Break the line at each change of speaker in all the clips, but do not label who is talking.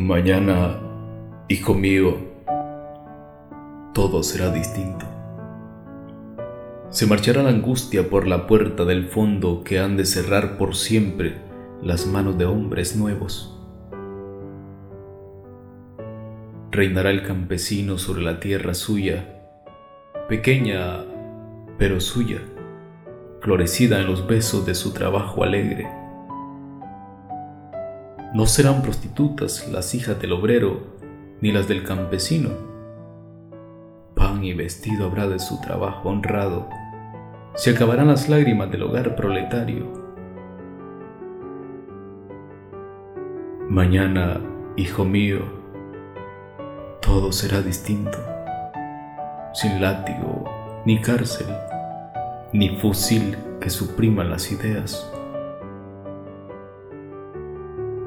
Mañana, hijo mío, todo será distinto. Se marchará la angustia por la puerta del fondo que han de cerrar por siempre las manos de hombres nuevos. Reinará el campesino sobre la tierra suya, pequeña pero suya, florecida en los besos de su trabajo alegre. No serán prostitutas las hijas del obrero ni las del campesino. Pan y vestido habrá de su trabajo honrado se acabarán las lágrimas del hogar proletario. Mañana, hijo mío, todo será distinto, sin látigo, ni cárcel, ni fusil que suprima las ideas.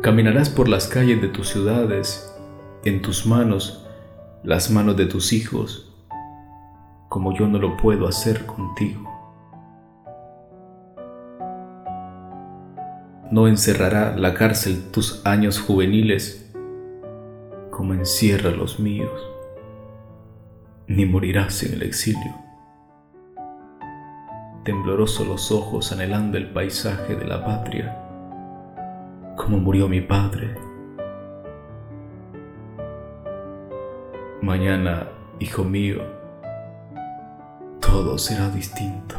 Caminarás por las calles de tus ciudades, en tus manos, las manos de tus hijos, como yo no lo puedo hacer contigo. no encerrará la cárcel tus años juveniles como encierra los míos, ni morirás en el exilio. Tembloroso los ojos anhelando el paisaje de la patria, como murió mi padre. Mañana, hijo mío, todo será distinto.